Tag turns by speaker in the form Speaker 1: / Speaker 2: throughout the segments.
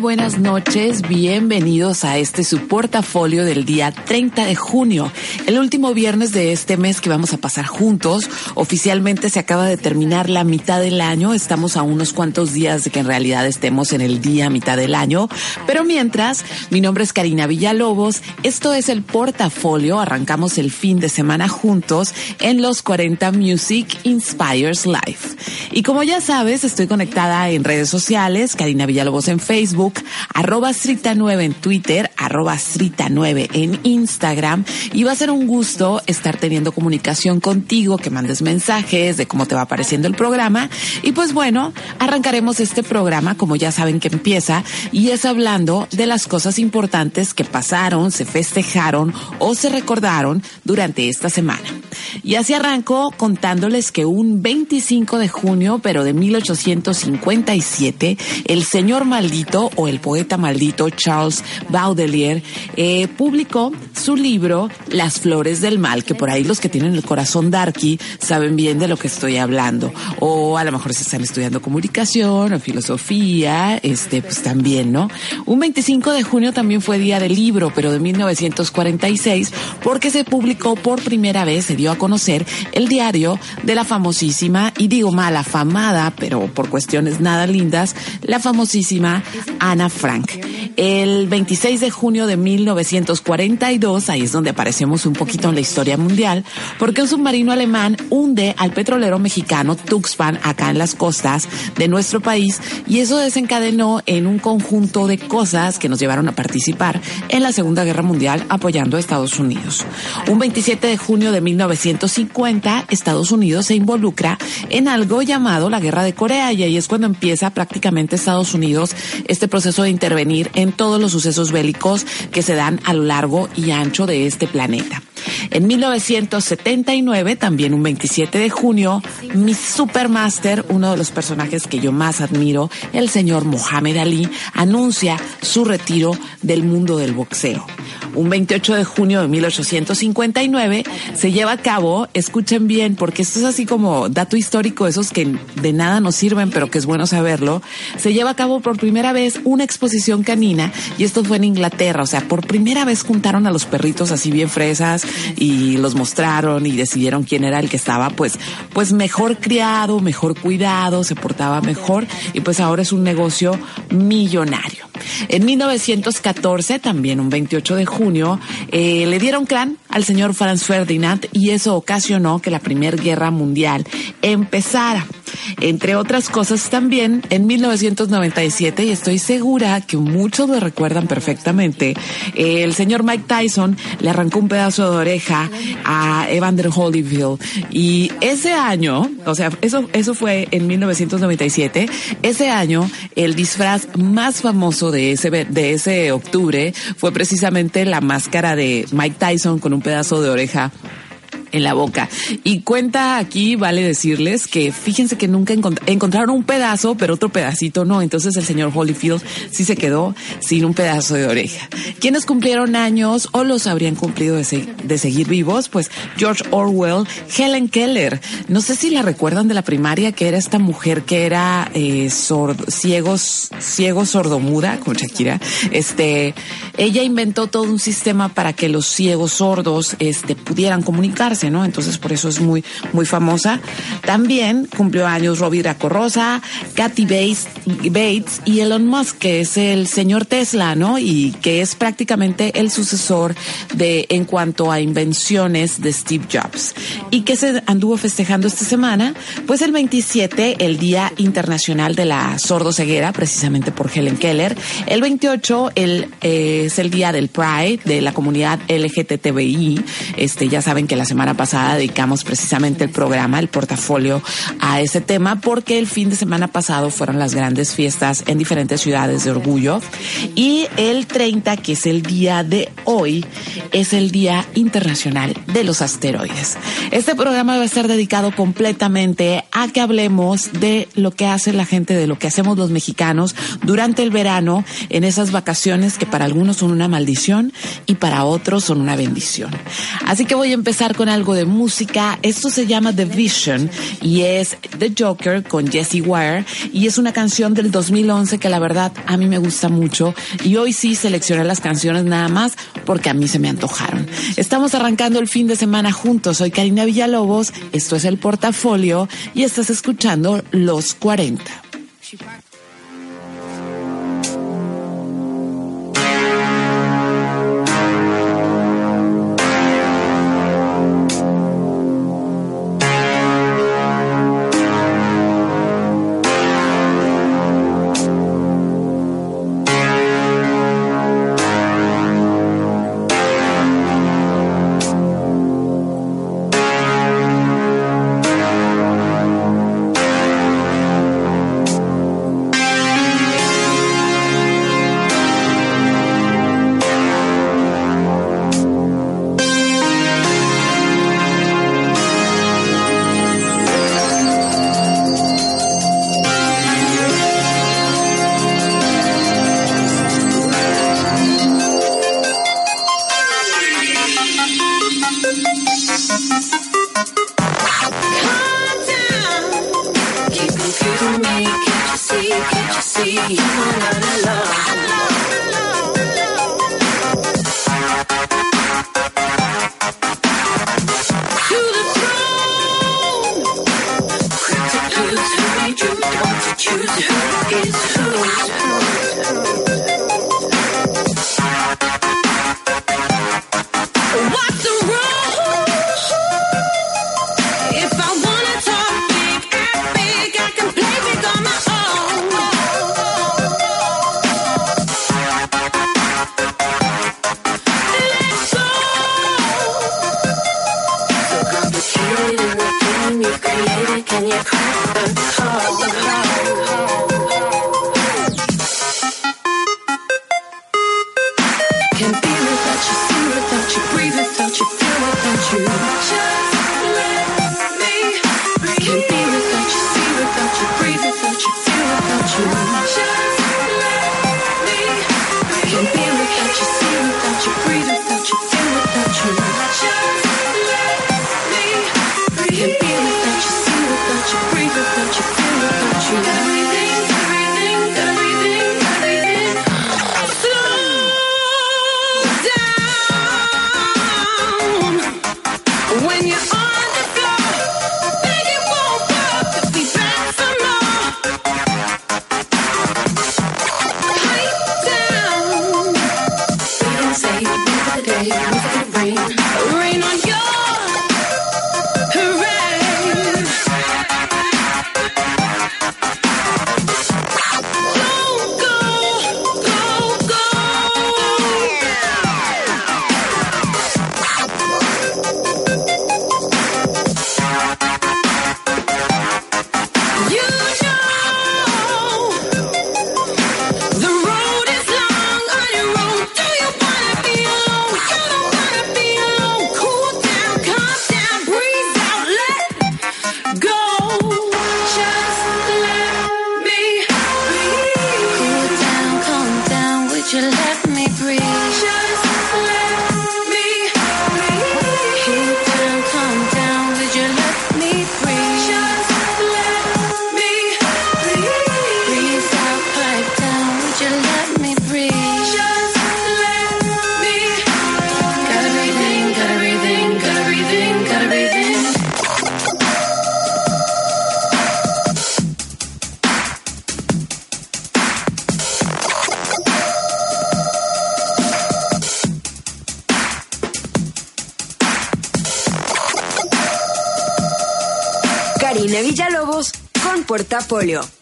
Speaker 1: buenas noches, bienvenidos a este su portafolio del día 30 de junio, el último viernes de este mes que vamos a pasar juntos. Oficialmente se acaba de terminar la mitad del año, estamos a unos cuantos días de que en realidad estemos en el día mitad del año, pero mientras, mi nombre es Karina Villalobos, esto es el portafolio, arrancamos el fin de semana juntos en los 40 Music Inspires Life. Y como ya sabes, estoy conectada en redes sociales, Karina Villalobos en Facebook, arroba Srita9 en Twitter, arroba Srita9 en Instagram. Y va a ser un gusto estar teniendo comunicación contigo, que mandes mensajes de cómo te va apareciendo el programa. Y pues bueno, arrancaremos este programa, como ya saben que empieza, y es hablando de las cosas importantes que pasaron, se festejaron o se recordaron durante esta semana. Y así arranco contándoles que un 25 de junio, pero de 1857, el señor maldito o el poeta maldito Charles Baudelaire eh, publicó su libro Las Flores del Mal, que por ahí los que tienen el corazón darky saben bien de lo que estoy hablando. O a lo mejor se están estudiando comunicación o filosofía, este, pues también, ¿no? Un 25 de junio también fue día del libro, pero de 1946, porque se publicó por primera vez, se dio a conocer el diario de la famosísima, y digo mal, afamada, pero por cuestiones nada lindas, la famosísima Ana Frank. El 26 de junio de 1942, ahí es donde aparecemos un poquito en la historia mundial, porque un submarino alemán hunde al petrolero mexicano Tuxpan acá en las costas de nuestro país y eso desencadenó en un conjunto de cosas que nos llevaron a participar en la Segunda Guerra Mundial apoyando a Estados Unidos. Un 27 de junio de 1950, Estados Unidos se involucra en algo llamado la Guerra de Corea y ahí es cuando empieza prácticamente Estados Unidos este proceso de intervenir en todos los sucesos bélicos que se dan a lo largo y ancho de este planeta. En 1979, también un 27 de junio, mi supermaster, uno de los personajes que yo más admiro, el señor Mohamed Ali, anuncia su retiro del mundo del boxeo. Un 28 de junio de 1859 se lleva a cabo, escuchen bien, porque esto es así como dato histórico, esos que de nada nos sirven, pero que es bueno saberlo, se lleva a cabo por primera vez una exposición canina y esto fue en Inglaterra, o sea, por primera vez juntaron a los perritos así bien fresas y los mostraron y decidieron quién era el que estaba pues pues mejor criado, mejor cuidado, se portaba mejor y pues ahora es un negocio millonario. En 1914, también un 28 de junio, eh, le dieron crán al señor Franz Ferdinand y eso ocasionó que la Primera Guerra Mundial empezara. Entre otras cosas también, en 1997, y estoy segura que muchos lo recuerdan perfectamente, el señor Mike Tyson le arrancó un pedazo de oreja a Evander Holyfield. Y ese año, o sea, eso, eso fue en 1997, ese año el disfraz más famoso de ese, de ese octubre fue precisamente la máscara de Mike Tyson con un pedazo de oreja en la boca. Y cuenta aquí, vale decirles que fíjense que nunca encontraron un pedazo, pero otro pedacito no. Entonces el señor Holyfield sí se quedó sin un pedazo de oreja. ¿Quiénes cumplieron años o los habrían cumplido de, seguir vivos? Pues George Orwell, Helen Keller. No sé si la recuerdan de la primaria, que era esta mujer que era eh, ciegos, ciego sordomuda, como Shakira. Este, ella inventó todo un sistema para que los ciegos sordos este, pudieran comunicarse ¿no? Entonces por eso es muy, muy famosa. También cumplió años Robbie Rosa, Kathy Bates, y Elon Musk, que es el señor Tesla, ¿no? Y que es prácticamente el sucesor de, en cuanto a invenciones de Steve Jobs. ¿Y que se anduvo festejando esta semana? Pues el 27, el Día Internacional de la Sordoceguera, precisamente por Helen Keller. El 28, el, eh, es el Día del Pride, de la comunidad LGTBI. Este, ya saben que la semana
Speaker 2: semana pasada dedicamos precisamente el programa, el portafolio, a ese tema porque el fin de semana pasado fueron las grandes fiestas en diferentes ciudades de orgullo y el 30, que es el día de hoy, es el Día Internacional de los Asteroides. Este programa va a estar dedicado completamente a que hablemos de lo que hace la gente, de lo que hacemos los mexicanos durante el verano en esas vacaciones que para algunos son una maldición y para otros son una bendición. Así que voy a empezar con algo de música. Esto se llama The Vision y es The Joker con Jesse Wire y es una canción del 2011 que la verdad a mí me gusta mucho y hoy sí seleccioné las canciones nada más porque a mí se me antojaron. Estamos arrancando el fin de semana juntos. Soy Karina Villalobos, esto es el portafolio y estás escuchando Los 40.
Speaker 1: just Portafolio.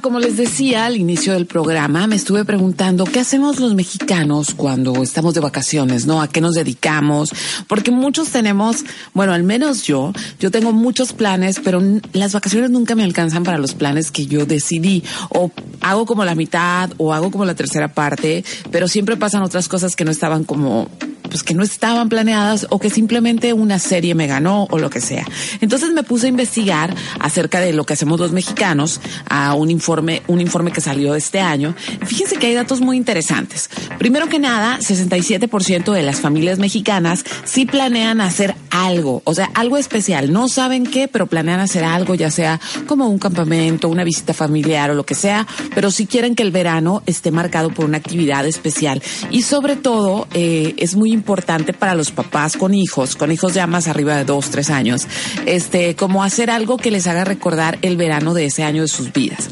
Speaker 1: Como les decía al inicio del programa, me estuve preguntando qué hacemos los mexicanos cuando estamos de vacaciones, ¿no? ¿A qué nos dedicamos? Porque muchos tenemos, bueno, al menos yo, yo tengo muchos planes, pero las vacaciones nunca me alcanzan para los planes que yo decidí. O hago como la mitad o hago como la tercera parte, pero siempre pasan otras cosas que no estaban como pues que no estaban planeadas o que simplemente una serie me ganó o lo que sea. Entonces me puse a investigar acerca de lo que hacemos los mexicanos a un informe, un informe que salió este año. Fíjense que hay datos muy interesantes. Primero que nada, 67% de las familias mexicanas sí planean hacer algo, o sea, algo especial. No saben qué, pero planean hacer algo, ya sea como un campamento, una visita familiar o lo que sea, pero sí quieren que el verano esté marcado por una actividad especial. Y sobre todo, eh, es muy importante para los papás con hijos, con hijos ya más arriba de dos, tres años, este, como hacer algo que les haga recordar el verano de ese año de sus vidas.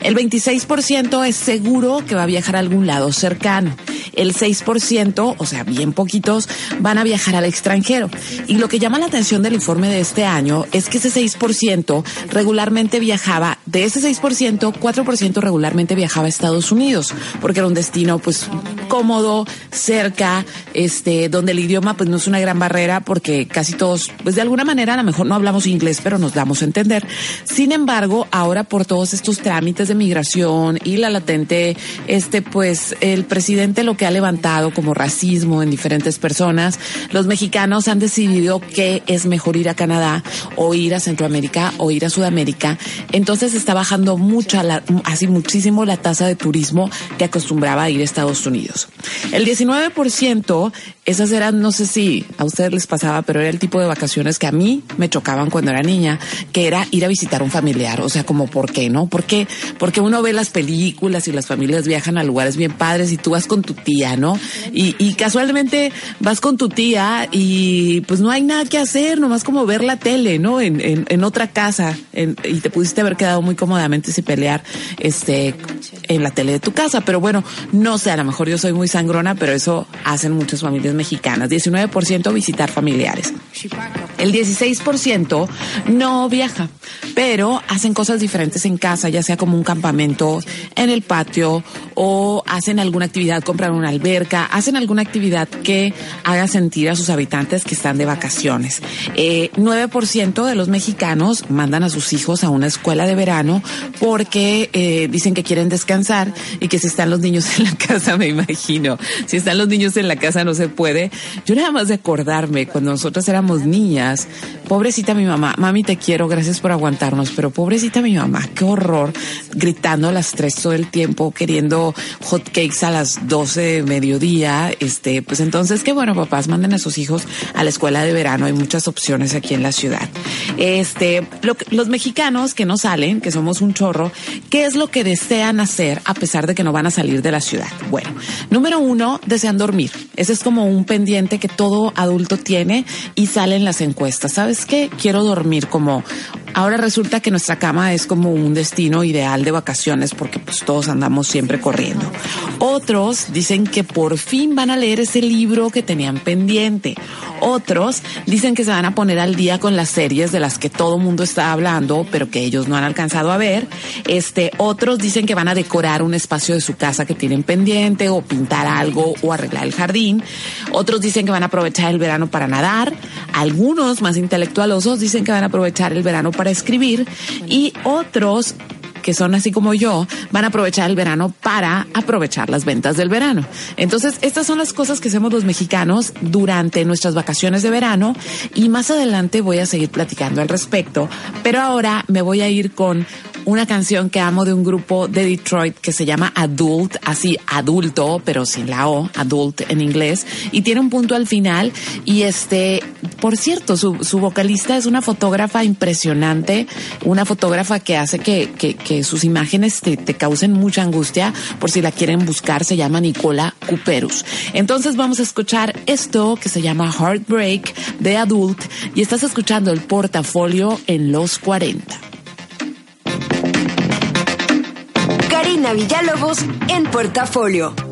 Speaker 1: El 26% es seguro que va a viajar a algún lado cercano. El 6%, o sea, bien poquitos, van a viajar al extranjero. Y lo que llama la atención del informe de este año es que ese 6% regularmente viajaba, de ese 6%, 4% regularmente viajaba a Estados Unidos, porque era un destino pues cómodo, cerca, este, donde el idioma pues no es una gran barrera porque casi todos, pues de alguna manera a lo mejor no hablamos inglés, pero nos damos a entender. Sin embargo, ahora por todos estos trámites de migración y la latente, este, pues el presidente lo que ha levantado como racismo en diferentes personas, los mexicanos han decidido que es mejor ir a Canadá o ir a Centroamérica o ir a Sudamérica. Entonces está bajando mucha, así muchísimo la tasa de turismo que acostumbraba a ir a Estados Unidos. El 19% esas eran, no sé si a ustedes les pasaba, pero era el tipo de vacaciones que a mí me chocaban cuando era niña, que era ir a visitar un familiar. O sea, como, ¿por qué, no? ¿Por qué? Porque uno ve las películas y las familias viajan a lugares bien padres y tú vas con tu tía, ¿no? Y, y casualmente vas con tu tía y pues no hay nada que hacer, nomás como ver la tele, ¿no? En, en, en otra casa y te pudiste haber quedado muy cómodamente sin pelear, este, en la tele de tu casa. Pero bueno, no sé, a lo mejor yo soy muy sangrona, pero eso hacen muchas familias mexicanas, 19% visitar familiares. El 16% no viaja, pero hacen cosas diferentes en casa, ya sea como un campamento en el patio o hacen alguna actividad, compran una alberca, hacen alguna actividad que haga sentir a sus habitantes que están de vacaciones. Eh, 9% de los mexicanos mandan a sus hijos a una escuela de verano porque eh, dicen que quieren descansar y que si están los niños en la casa, me imagino, si están los niños en la casa no se puede. Yo nada más de acordarme cuando nosotros éramos niñas, pobrecita mi mamá, mami te quiero, gracias por aguantarnos, pero pobrecita mi mamá, qué horror, gritando a las tres todo el tiempo, queriendo hot cakes a las 12 de mediodía, este, pues entonces qué bueno, papás, manden a sus hijos a la escuela de verano, hay muchas opciones aquí en la ciudad. Este, los mexicanos que no salen, que somos un chorro, ¿qué es lo que desean hacer a pesar de que no van a salir de la ciudad? Bueno, número uno, desean dormir. Ese es como un pendiente que todo adulto tiene y sale en las encuestas. ¿Sabes qué? Quiero dormir como Ahora resulta que nuestra cama es como un destino ideal de vacaciones porque pues todos andamos siempre corriendo. Otros dicen que por fin van a leer ese libro que tenían pendiente. Otros dicen que se van a poner al día con las series de las que todo mundo está hablando, pero que ellos no han alcanzado a ver. Este, otros dicen que van a decorar un espacio de su casa que tienen pendiente o pintar algo o arreglar el jardín. Otros dicen que van a aprovechar el verano para nadar. Algunos más intelectualosos dicen que van a aprovechar el verano escribir y otros que son así como yo, van a aprovechar el verano para aprovechar las ventas del verano. Entonces, estas son las cosas que hacemos los mexicanos durante nuestras vacaciones de verano y más adelante voy a seguir platicando al respecto, pero ahora me voy a ir con una canción que amo de un grupo de Detroit que se llama Adult, así adulto, pero sin la O, Adult en inglés, y tiene un punto al final. Y este, por cierto, su, su vocalista es una fotógrafa impresionante, una fotógrafa que hace que, que, que sus imágenes te, te, causen mucha angustia. Por si la quieren buscar, se llama Nicola Cuperus. Entonces vamos a escuchar esto que se llama Heartbreak de Adult y estás escuchando el portafolio en los 40.
Speaker 3: Karina Villalobos en Portafolio.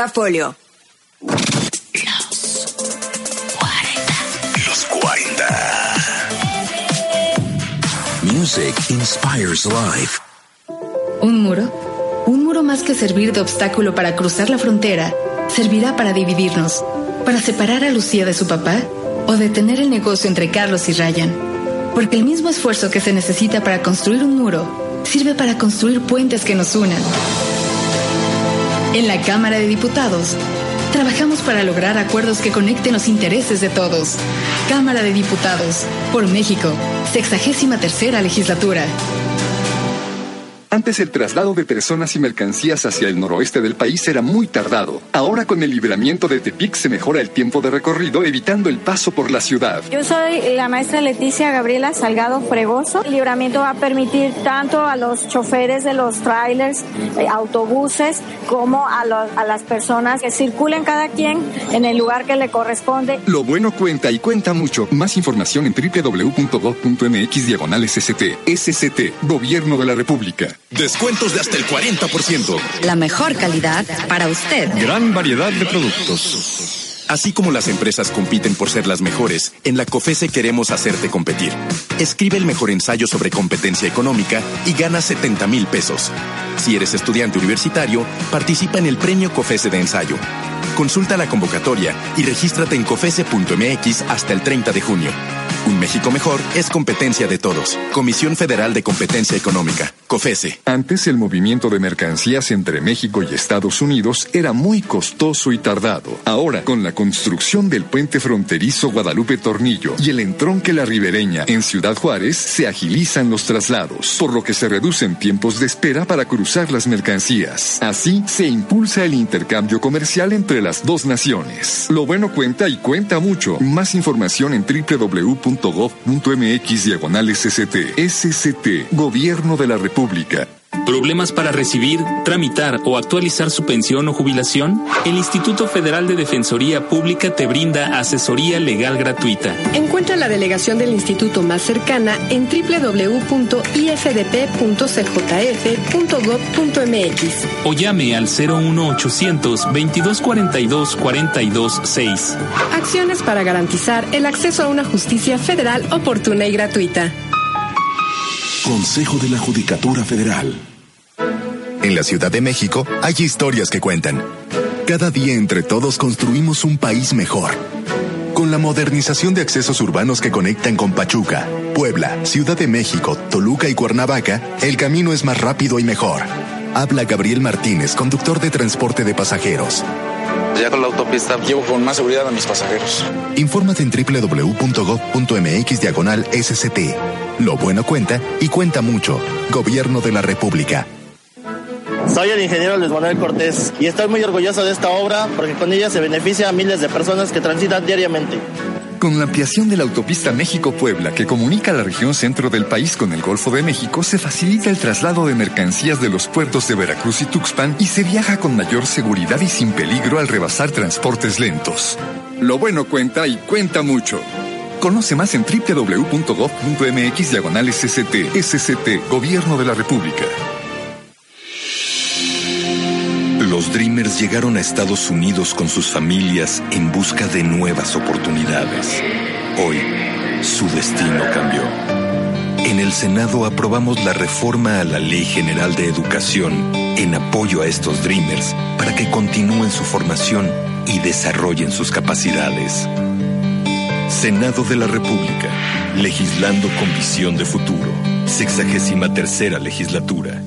Speaker 3: Portafolio.
Speaker 4: Los 40. Music inspires life.
Speaker 5: Un muro, un muro más que servir de obstáculo para cruzar la frontera, servirá para dividirnos, para separar a Lucía de su papá o detener el negocio entre Carlos y Ryan. Porque el mismo esfuerzo que se necesita para construir un muro sirve para construir puentes que nos unan. En la Cámara de Diputados, trabajamos para lograr acuerdos que conecten los intereses de todos. Cámara de Diputados, por México, sexagésima tercera legislatura.
Speaker 6: Antes el traslado de personas y mercancías hacia el noroeste del país era muy tardado. Ahora con el libramiento de Tepic se mejora el tiempo de recorrido evitando el paso por la ciudad.
Speaker 7: Yo soy la maestra Leticia Gabriela Salgado Fregoso. El libramiento va a permitir tanto a los choferes de los trailers, eh, autobuses, como a, a las personas que circulen cada quien en el lugar que le corresponde.
Speaker 6: Lo bueno cuenta y cuenta mucho. Más información en www.gov.mx diagonal SST. SST, Gobierno de la República.
Speaker 4: Descuentos de hasta el 40%.
Speaker 3: La mejor calidad para usted.
Speaker 6: Gran variedad de productos.
Speaker 8: Así como las empresas compiten por ser las mejores, en la COFESE queremos hacerte competir. Escribe el mejor ensayo sobre competencia económica y gana 70 mil pesos. Si eres estudiante universitario, participa en el premio COFESE de ensayo. Consulta la convocatoria y regístrate en cofese.mx hasta el 30 de junio. Un México mejor es competencia de todos. Comisión Federal de Competencia Económica, COFESE.
Speaker 6: Antes el movimiento de mercancías entre México y Estados Unidos era muy costoso y tardado. Ahora, con la construcción del puente fronterizo Guadalupe Tornillo y el entronque La Ribereña en Ciudad Juárez, se agilizan los traslados, por lo que se reducen tiempos de espera para cruzar las mercancías. Así, se impulsa el intercambio comercial entre las dos naciones. Lo bueno cuenta y cuenta mucho. Más información en www.gov.mx diagonal SST. SST, Gobierno de la República.
Speaker 9: ¿Problemas para recibir, tramitar o actualizar su pensión o jubilación? El Instituto Federal de Defensoría Pública te brinda asesoría legal gratuita.
Speaker 10: Encuentra la delegación del instituto más cercana en www.ifdp.cjf.gov.mx
Speaker 9: o llame al 01800 2242 426.
Speaker 10: Acciones para garantizar el acceso a una justicia federal oportuna y gratuita.
Speaker 4: Consejo de la Judicatura Federal.
Speaker 11: En la Ciudad de México hay historias que cuentan. Cada día entre todos construimos un país mejor. Con la modernización de accesos urbanos que conectan con Pachuca, Puebla, Ciudad de México, Toluca y Cuernavaca, el camino es más rápido y mejor. Habla Gabriel Martínez, conductor de transporte de pasajeros.
Speaker 12: Ya con la autopista llevo con más seguridad a mis pasajeros.
Speaker 11: Infórmate en www.gov.mx diagonal SCT. Lo bueno cuenta y cuenta mucho. Gobierno de la República.
Speaker 13: Soy el ingeniero Luis Manuel Cortés y estoy muy orgulloso de esta obra porque con ella se beneficia a miles de personas que transitan diariamente.
Speaker 6: Con la ampliación de la autopista México-Puebla que comunica la región centro del país con el Golfo de México, se facilita el traslado de mercancías de los puertos de Veracruz y Tuxpan y se viaja con mayor seguridad y sin peligro al rebasar transportes lentos. Lo bueno cuenta y cuenta mucho. Conoce más en www.gov.mx diagonal SCT. SCT, Gobierno de la República.
Speaker 14: Dreamers llegaron a Estados Unidos con sus familias en busca de nuevas oportunidades. Hoy, su destino cambió. En el Senado aprobamos la reforma a la Ley General de Educación en apoyo a estos Dreamers para que continúen su formación y desarrollen sus capacidades. Senado de la República, legislando con visión de futuro. Sexagésima tercera legislatura.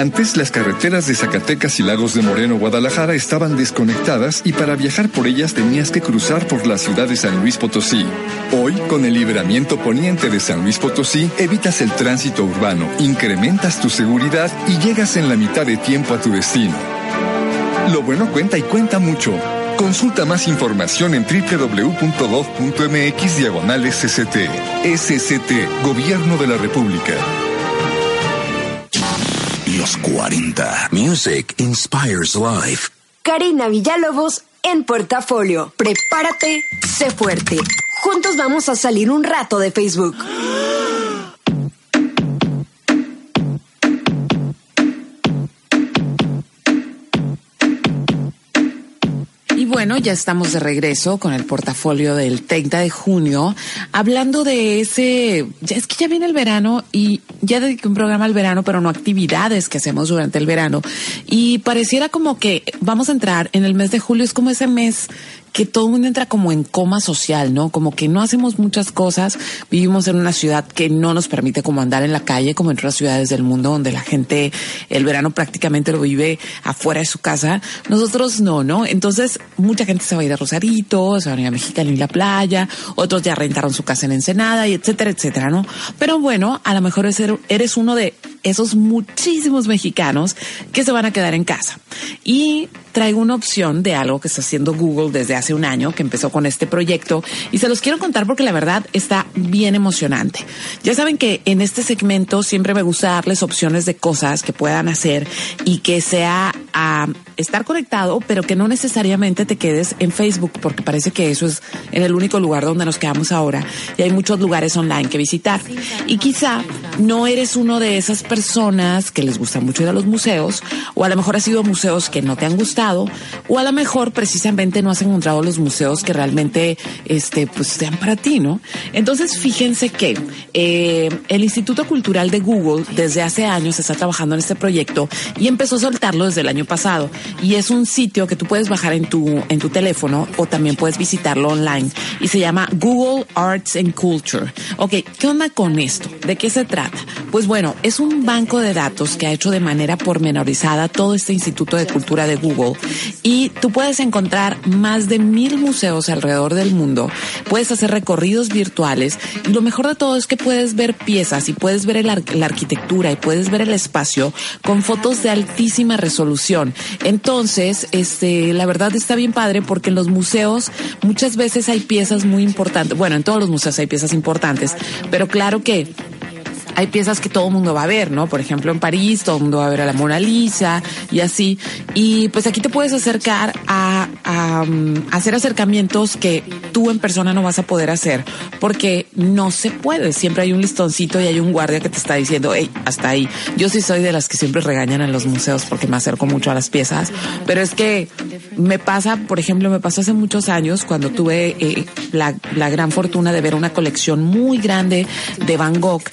Speaker 6: Antes las carreteras de Zacatecas y Lagos de Moreno, Guadalajara estaban desconectadas y para viajar por ellas tenías que cruzar por la ciudad de San Luis Potosí. Hoy, con el libramiento poniente de San Luis Potosí, evitas el tránsito urbano, incrementas tu seguridad y llegas en la mitad de tiempo a tu destino. Lo bueno cuenta y cuenta mucho. Consulta más información en www.gov.mx diagonal SST. SST, Gobierno de la República.
Speaker 4: Los 40. Music inspires life.
Speaker 3: Karina Villalobos en Portafolio. Prepárate, sé fuerte. Juntos vamos a salir un rato de Facebook.
Speaker 1: Bueno, ya estamos de regreso con el portafolio del 30 de junio, hablando de ese, ya es que ya viene el verano y ya dediqué un programa al verano, pero no actividades que hacemos durante el verano. Y pareciera como que vamos a entrar en el mes de julio, es como ese mes que todo el mundo entra como en coma social, ¿no? Como que no hacemos muchas cosas, vivimos en una ciudad que no nos permite como andar en la calle, como en otras ciudades del mundo donde la gente el verano prácticamente lo vive afuera de su casa. Nosotros no, ¿no? Entonces, mucha gente se va a ir a Rosarito, se va a ir a Mexicali la playa, otros ya rentaron su casa en Ensenada y etcétera, etcétera, ¿no? Pero bueno, a lo mejor eres uno de esos muchísimos mexicanos que se van a quedar en casa. Y traigo una opción de algo que está haciendo Google desde hace un año, que empezó con este proyecto, y se los quiero contar porque la verdad está bien emocionante. Ya saben que en este segmento siempre me gusta darles opciones de cosas que puedan hacer y que sea a estar conectado, pero que no necesariamente te quedes en Facebook, porque parece que eso es en el único lugar donde nos quedamos ahora, y hay muchos lugares online que visitar. Y quizá no eres uno de esas personas que les gusta mucho ir a los museos, o a lo mejor has ido a museos que no te han gustado, o a lo mejor precisamente no has encontrado los museos que realmente este, pues, sean para ti, ¿no? Entonces, fíjense que eh, el Instituto Cultural de Google desde hace años está trabajando en este proyecto y empezó a soltarlo desde el año pasado. Y es un sitio que tú puedes bajar en tu, en tu teléfono o también puedes visitarlo online. Y se llama Google Arts and Culture. Ok, ¿qué onda con esto? ¿De qué se trata? Pues bueno, es un banco de datos que ha hecho de manera pormenorizada todo este Instituto de Cultura de Google y tú puedes encontrar más de mil museos alrededor del mundo, puedes hacer recorridos virtuales y lo mejor de todo es que puedes ver piezas y puedes ver la arquitectura y puedes ver el espacio con fotos de altísima resolución. Entonces, este, la verdad está bien padre porque en los museos muchas veces hay piezas muy importantes. Bueno, en todos los museos hay piezas importantes, pero claro que hay piezas que todo el mundo va a ver, ¿no? Por ejemplo, en París todo el mundo va a ver a la Mona Lisa y así. Y pues aquí te puedes acercar a, mm, hacer acercamientos que tú en persona no vas a poder hacer porque no se puede. Siempre hay un listoncito y hay un guardia que te está diciendo, hey, hasta ahí. Yo sí soy de las que siempre regañan en los museos porque me acerco mucho a las piezas, pero es que me pasa, por ejemplo, me pasó hace muchos años cuando tuve eh, la, la gran fortuna de ver una colección muy grande de Van Gogh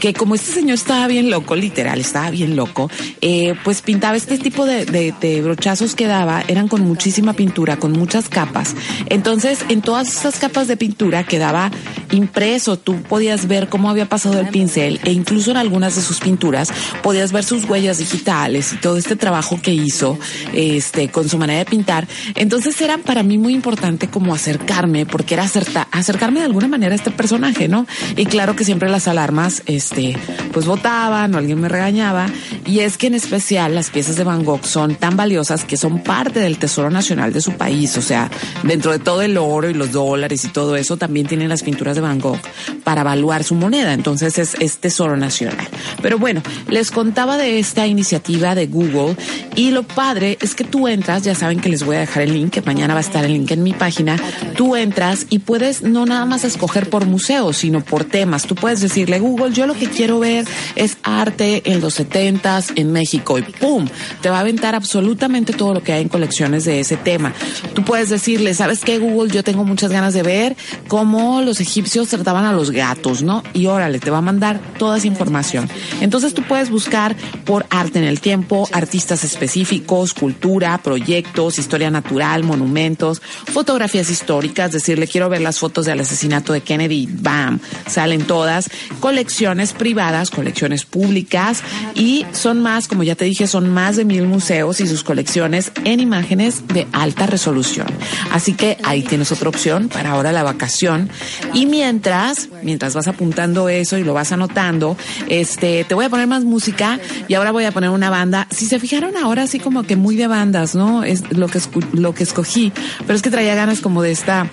Speaker 1: que como este señor estaba bien loco, literal, estaba bien loco, eh, pues pintaba este tipo de, de, de, brochazos que daba, eran con muchísima pintura, con muchas capas. Entonces, en todas esas capas de pintura quedaba impreso, tú podías ver cómo había pasado el pincel e incluso en algunas de sus pinturas podías ver sus huellas digitales y todo este trabajo que hizo este con su manera de pintar. Entonces era para mí muy importante como acercarme porque era acercarme de alguna manera a este personaje, ¿no? Y claro que siempre las alarmas este este, pues votaban o alguien me regañaba. Y es que en especial las piezas de Van Gogh son tan valiosas que son parte del tesoro nacional de su país. O sea, dentro de todo el oro y los dólares y todo eso, también tienen las pinturas de Van Gogh para evaluar su moneda. Entonces es, es tesoro nacional. Pero bueno, les contaba de esta iniciativa de Google y lo padre es que tú entras, ya saben que les voy a dejar el link, que mañana va a estar el link en mi página. Tú entras y puedes no nada más escoger por museo, sino por temas. Tú puedes decirle, Google, yo lo que quiero ver es arte en los setentas en México y ¡pum! Te va a aventar absolutamente todo lo que hay en colecciones de ese tema. Tú puedes decirle, ¿sabes qué, Google? Yo tengo muchas ganas de ver cómo los egipcios trataban a los gatos, ¿no? Y órale, te va a mandar toda esa información. Entonces tú puedes buscar por arte en el tiempo, artistas específicos, cultura, proyectos, historia natural, monumentos, fotografías históricas, decirle quiero ver las fotos del asesinato de Kennedy, bam, salen todas, colecciones privadas, colecciones públicas y son más, como ya te dije, son más de mil museos y sus colecciones en imágenes de alta resolución. Así que ahí tienes otra opción para ahora la vacación. Y mientras, mientras vas apuntando eso y lo vas anotando, este, te voy a poner más música y ahora voy a poner una banda. Si se fijaron ahora así como que muy de bandas, ¿no? Es lo que, lo que escogí, pero es que traía ganas como de esta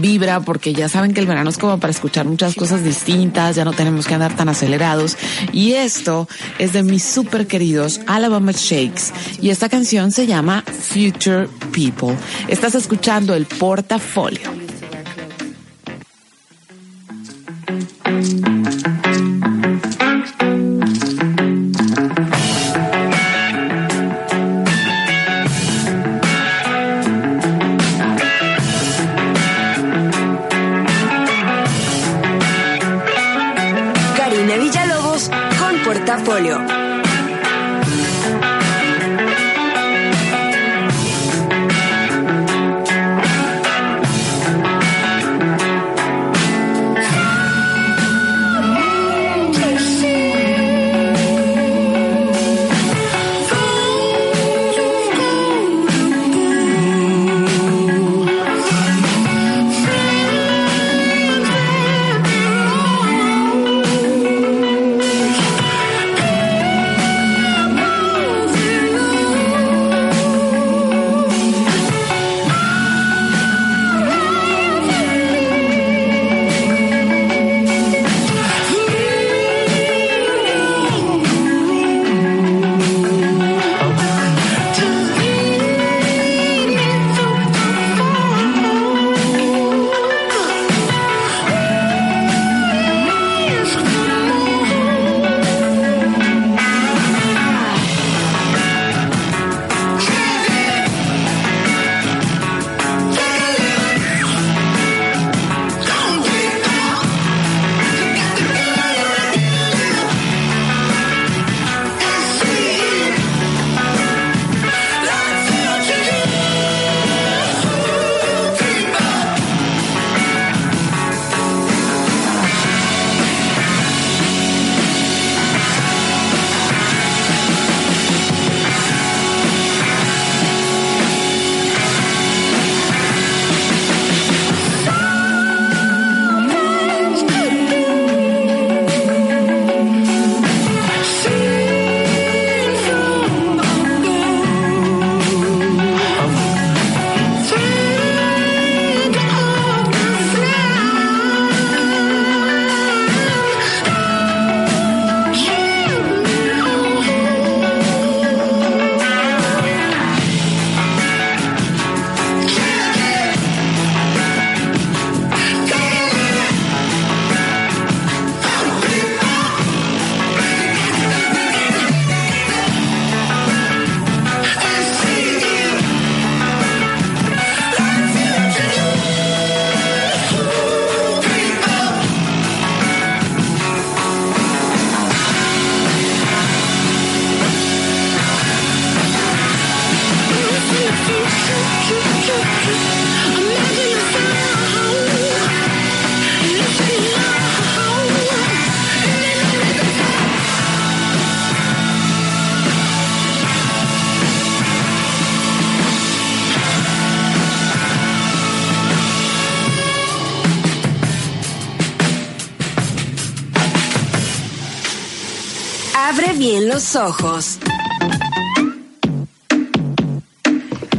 Speaker 1: vibra, porque ya saben que el verano es como para escuchar muchas cosas distintas, ya no tenemos que andar tan acelerados. Y esto es de mis super queridos Alabama Shakes. Y esta canción se llama Future People. Estás escuchando el portafolio. polio.
Speaker 3: Portafolio. bien los ojos.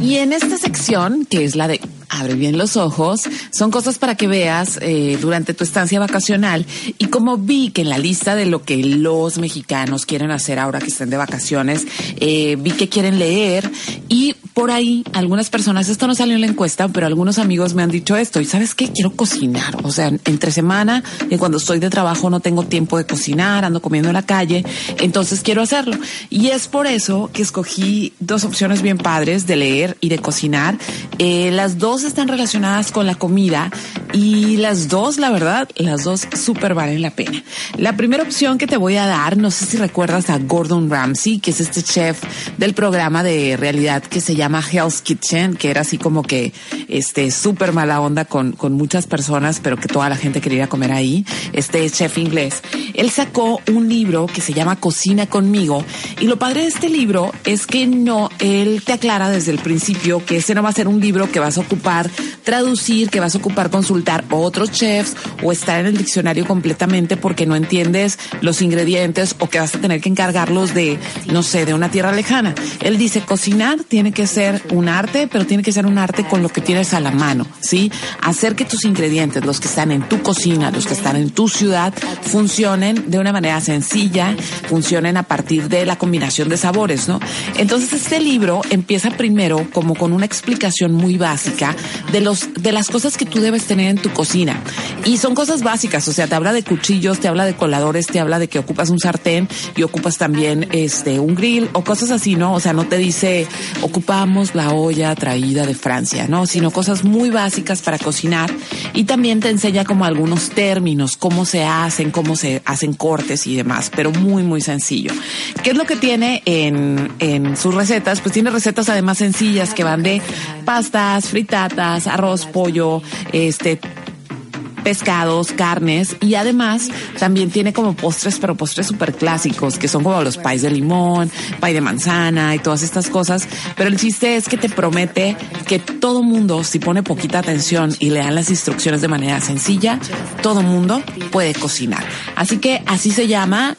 Speaker 1: Y en esta sección, que es la de abre bien los ojos, son cosas para que veas eh, durante tu estancia vacacional. Y como vi que en la lista de lo que los mexicanos quieren hacer ahora que estén de vacaciones, eh, vi que quieren leer y por ahí algunas personas, esto no salió en la encuesta, pero algunos amigos me han dicho esto. Y sabes qué, quiero cocinar. O sea, entre semana, y cuando estoy de trabajo no tengo tiempo de cocinar, ando comiendo en la calle, entonces quiero hacerlo. Y es por eso que escogí dos opciones bien padres de leer y de cocinar. Eh, las dos están relacionadas con la comida y las dos, la verdad, las dos súper valen la pena. La primera opción que te voy a dar, no sé si recuerdas a Gordon Ramsay, que es este chef del programa de realidad que se llama llama Hell's Kitchen, que era así como que este súper mala onda con, con muchas personas, pero que toda la gente quería comer ahí. Este chef inglés. Él sacó un libro que se llama Cocina conmigo. Y lo padre de este libro es que no, él te aclara desde el principio que ese no va a ser un libro que vas a ocupar traducir, que vas a ocupar consultar otros chefs o estar en el diccionario completamente porque no entiendes los ingredientes o que vas a tener que encargarlos de, no sé, de una tierra lejana. Él dice, cocinar tiene que ser un arte, pero tiene que ser un arte con lo que tienes a la mano, ¿sí? Hacer que tus ingredientes, los que están en tu cocina, los que están en tu ciudad, funcionen de una manera sencilla, funcionen a partir de la combinación de sabores, ¿no? Entonces este libro empieza primero como con una explicación muy básica de los de las cosas que tú debes tener en tu cocina. Y son cosas básicas, o sea, te habla de cuchillos, te habla de coladores, te habla de que ocupas un sartén y ocupas también este un grill o cosas así, ¿no? O sea, no te dice ocupa la olla traída de Francia, ¿no? Sino cosas muy básicas para cocinar y también te enseña como algunos términos, cómo se hacen, cómo se hacen cortes y demás, pero muy, muy sencillo. ¿Qué es lo que tiene en, en sus recetas? Pues tiene recetas además sencillas que van de pastas, fritatas, arroz, pollo, este, pescados, carnes y además también tiene como postres, pero postres súper clásicos, que son como los pais de limón, pay de manzana y todas estas cosas. Pero el chiste es que te promete que todo mundo, si pone poquita atención y le dan las instrucciones de manera sencilla, todo mundo puede cocinar. Así que así se llama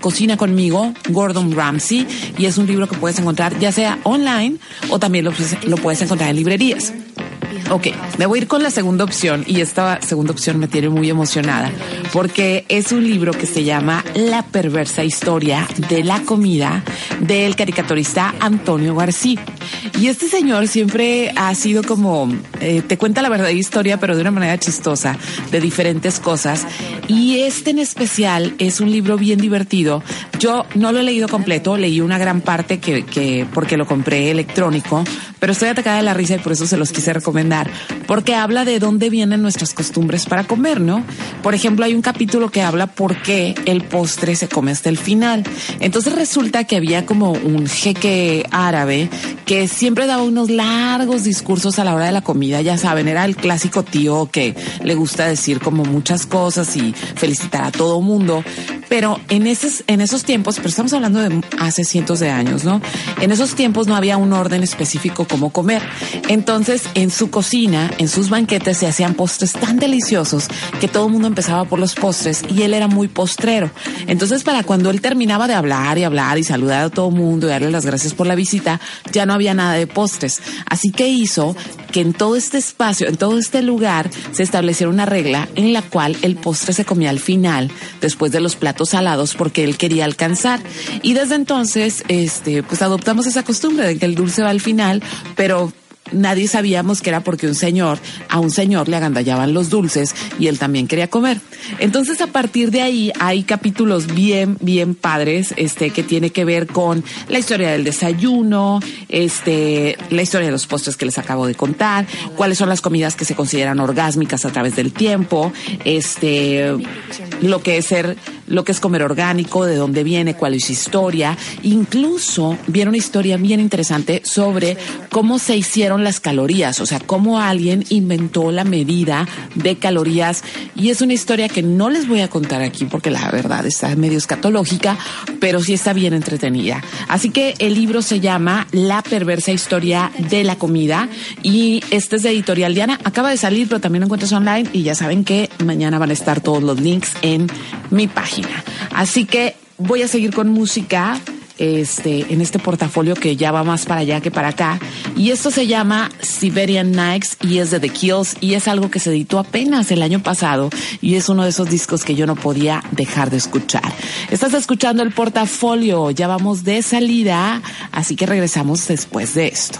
Speaker 1: Cocina conmigo, Gordon Ramsay, y es un libro que puedes encontrar ya sea online o también lo puedes encontrar en librerías. Ok, me voy a ir con la segunda opción y esta segunda opción me tiene muy emocionada porque es un libro que se llama La perversa historia de la comida del caricaturista Antonio García. Y este señor siempre ha sido como, eh, te cuenta la verdadera historia, pero de una manera chistosa, de diferentes cosas. Y este en especial es un libro bien divertido. Yo no lo he leído completo, leí una gran parte que, que porque lo compré electrónico, pero estoy atacada de la risa y por eso se los quise recomendar, porque habla de dónde vienen nuestras costumbres para comer, ¿no? Por ejemplo, hay un capítulo que habla por qué el postre se come hasta el final. Entonces resulta que había como un jeque árabe que siempre daba unos largos discursos a la hora de la comida, ya saben, era el clásico tío que le gusta decir como muchas cosas y felicitar a todo mundo, pero en esos, en esos tiempos, pero estamos hablando de hace cientos de años, ¿no? En esos tiempos no había un orden específico como comer. Entonces, en su cocina, en sus banquetes, se hacían postres tan deliciosos que todo el mundo empezaba por los postres y él era muy postrero. Entonces, para cuando él terminaba de hablar y hablar y saludar a todo el mundo y darle las gracias por la visita, ya no había nada de postres. Así que hizo que en todo este espacio, en todo este lugar, se estableciera una regla en la cual el postre se comía al final, después de los platos salados, porque él quería alcanzar. Y desde entonces, este, pues adoptamos esa costumbre de que el dulce va al final, pero nadie sabíamos que era porque un señor, a un señor le agandallaban los dulces y él también quería comer. Entonces, a partir de ahí hay capítulos bien, bien padres, este, que tiene que ver con la historia del desayuno, este, la historia de los postres que les acabo de contar, cuáles son las comidas que se consideran orgásmicas a través del tiempo, este, lo que es ser, lo que es comer orgánico, de dónde viene, cuál es su historia. Incluso viene una historia bien interesante sobre cómo se hicieron las calorías, o sea, cómo alguien inventó la medida de calorías. Y es una historia que no les voy a contar aquí porque la verdad está medio escatológica, pero sí está bien entretenida. Así que el libro se llama La perversa historia de la comida y este es de Editorial Diana. Acaba de salir, pero también lo encuentras online y ya saben que mañana van a estar todos los links en mi página. Así que voy a seguir con música este, en este portafolio que ya va más para allá que para acá. Y esto se llama Siberian Nights y es de The Kills y es algo que se editó apenas el año pasado y es uno de esos discos que yo no podía dejar de escuchar. Estás escuchando el portafolio, ya vamos de salida, así que regresamos después de esto.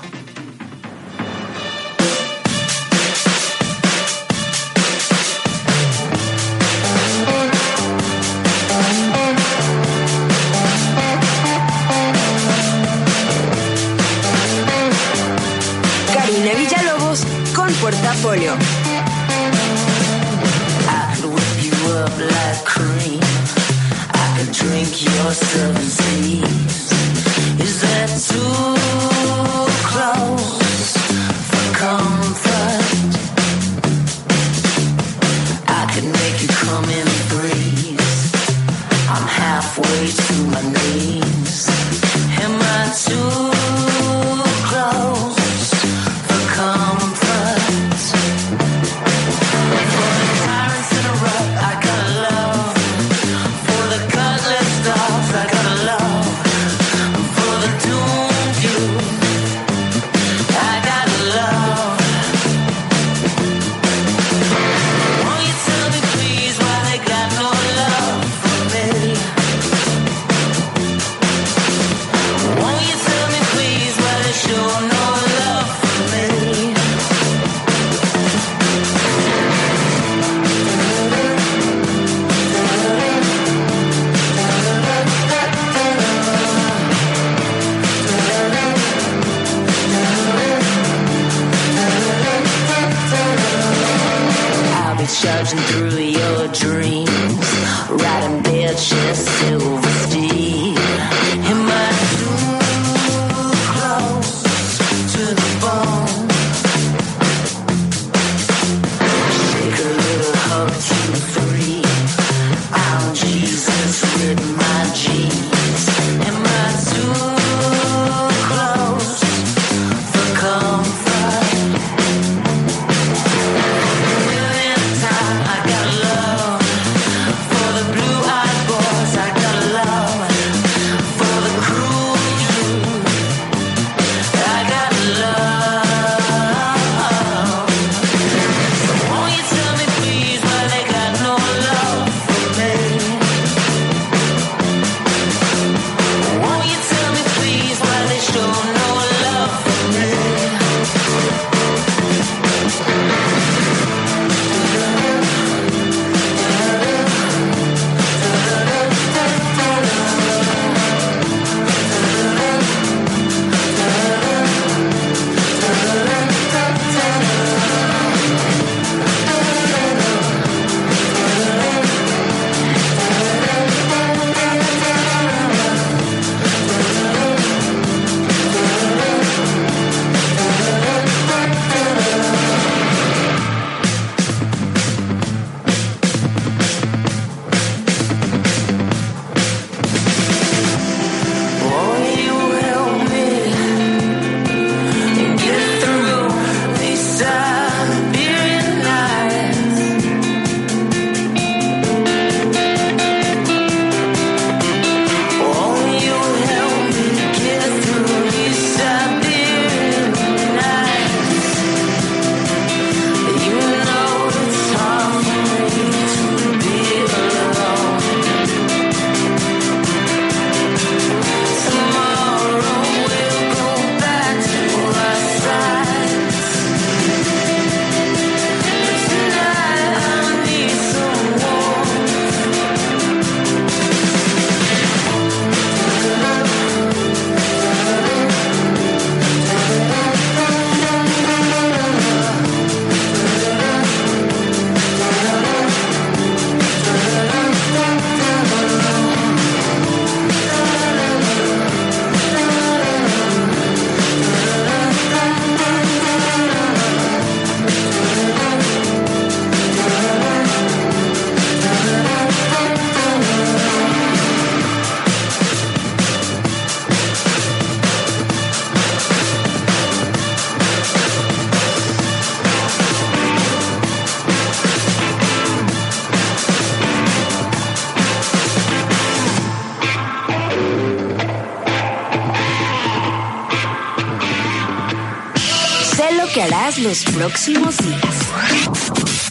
Speaker 3: Los próximos días.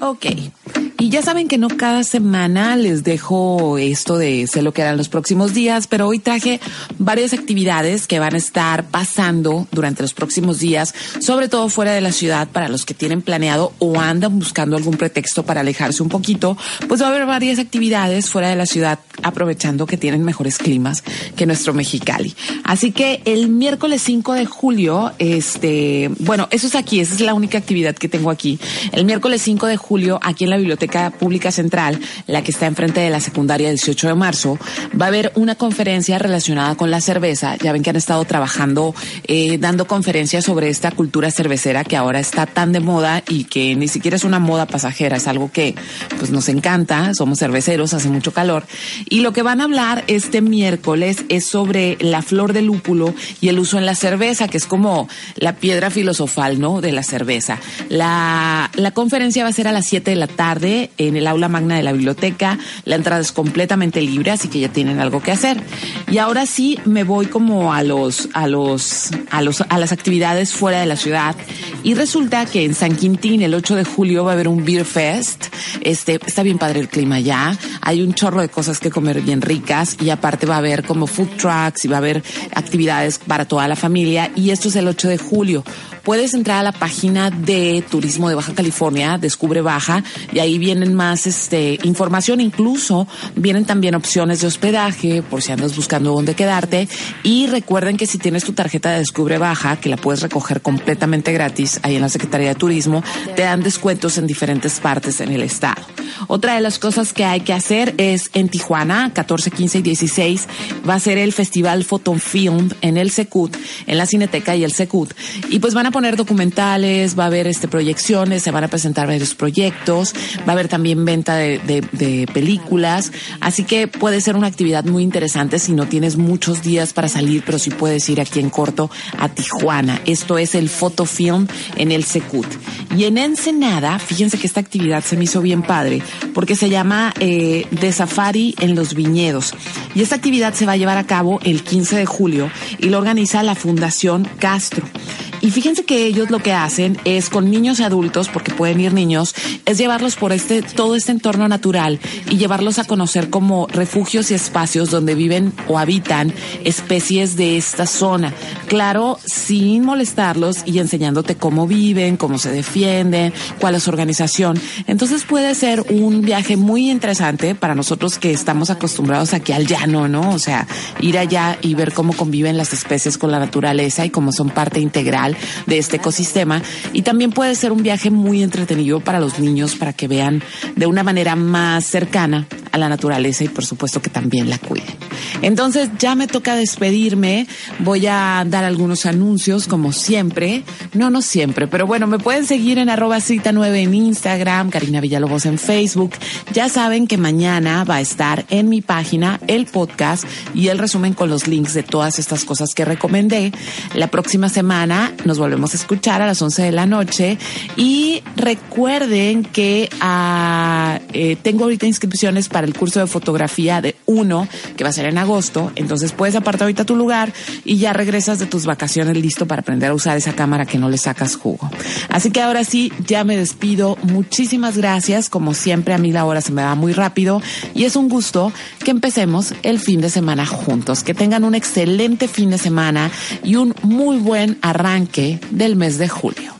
Speaker 1: Ok. Y ya saben que no cada semana les dejo esto de sé lo que harán los próximos días, pero hoy traje varias actividades que van a estar pasando durante los próximos días, sobre todo fuera de la ciudad para los que tienen planeado o andan buscando algún pretexto para alejarse un poquito, pues va a haber varias actividades fuera de la ciudad aprovechando que tienen mejores climas que nuestro Mexicali. Así que el miércoles 5 de julio, este, bueno, eso es aquí, esa es la única actividad que tengo aquí. El miércoles 5 de julio, aquí en la Biblioteca Pública Central, la que está enfrente de la secundaria 18 de marzo, va a haber una conferencia relacionada con la cerveza. Ya ven que han estado trabajando, eh, dando conferencias sobre esta cultura cervecera que ahora está tan de moda y que ni siquiera es una moda pasajera, es algo que pues nos encanta, somos cerveceros, hace mucho calor. Y lo que van a hablar este miércoles es sobre la flor de lúpulo y el uso en la cerveza, que es como la piedra filosofal, ¿no? De la cerveza. La, la conferencia va a ser a las 7 de la tarde en el aula magna de la biblioteca. La entrada es completamente libre, así que ya tienen algo que hacer. Y ahora sí me voy como a los, a los, a los, a las actividades fuera de la ciudad. Y resulta que en San Quintín, el 8 de julio, va a haber un Beer Fest. Este, está bien padre el clima ya. Hay un chorro de cosas que comer bien ricas y aparte va a haber como food trucks y va a haber actividades para toda la familia. Y esto es el 8 de julio. Puedes entrar a la página de Turismo de Baja California, Descubre Baja, y ahí viene vienen más este, información, incluso vienen también opciones de hospedaje por si andas buscando dónde quedarte. Y recuerden que si tienes tu tarjeta de Descubre Baja, que la puedes recoger completamente gratis ahí en la Secretaría de Turismo, te dan descuentos en diferentes partes en el estado. Otra de las cosas que hay que hacer es en Tijuana, 14, 15 y 16, va a ser el Festival Film en el Secut, en la Cineteca y el Secut. Y pues van a poner documentales, va a haber este proyecciones, se van a presentar varios proyectos, va a haber también venta de, películas. Así que puede ser una actividad muy interesante si no tienes muchos días para salir, pero sí puedes ir aquí en corto a Tijuana. Esto es el Fotofilm en el Secut. Y en Ensenada, fíjense que esta actividad se me hizo bien padre, porque se llama eh, de safari en los viñedos. Y esta actividad se va a llevar a cabo el 15 de julio y lo organiza la Fundación Castro. Y fíjense que ellos lo que hacen es con niños y adultos, porque pueden ir niños, es llevarlos por este, todo este entorno natural y llevarlos a conocer como refugios y espacios donde viven o habitan especies de esta zona. Claro, sin molestarlos y enseñándote cómo viven, cómo se defienden, cuál es su organización. Entonces puede ser un viaje muy interesante para nosotros que estamos acostumbrados aquí al llano, ¿no? O sea, ir allá y ver cómo conviven las especies con la naturaleza y cómo son parte integral de este ecosistema. Y también puede ser un viaje muy entretenido para los niños para que vean de una manera más cercana a la naturaleza y por supuesto que también la cuiden. Entonces ya me toca despedirme. Voy a dar algunos anuncios como siempre. No, no siempre, pero bueno, me pueden seguir en arroba cita 9 en Instagram, Karina Villalobos en Facebook. Ya saben que mañana va a estar en mi página el podcast y el resumen con los links de todas estas cosas que recomendé. La próxima semana nos volvemos a escuchar a las 11 de la noche y recuerden que ah, eh, tengo ahorita inscripciones para el curso de fotografía de uno que va a ser en agosto. Entonces puedes apartar ahorita tu lugar y ya regresas de tus vacaciones listo para aprender a usar esa cámara que no le sacas jugo. Así que ahora sí, ya me despido. Muchísimas gracias. Como siempre, a mí la hora se me va muy rápido y es un gusto que empecemos el fin de semana juntos. Que tengan un excelente fin de semana y un muy buen arranque del mes de julio.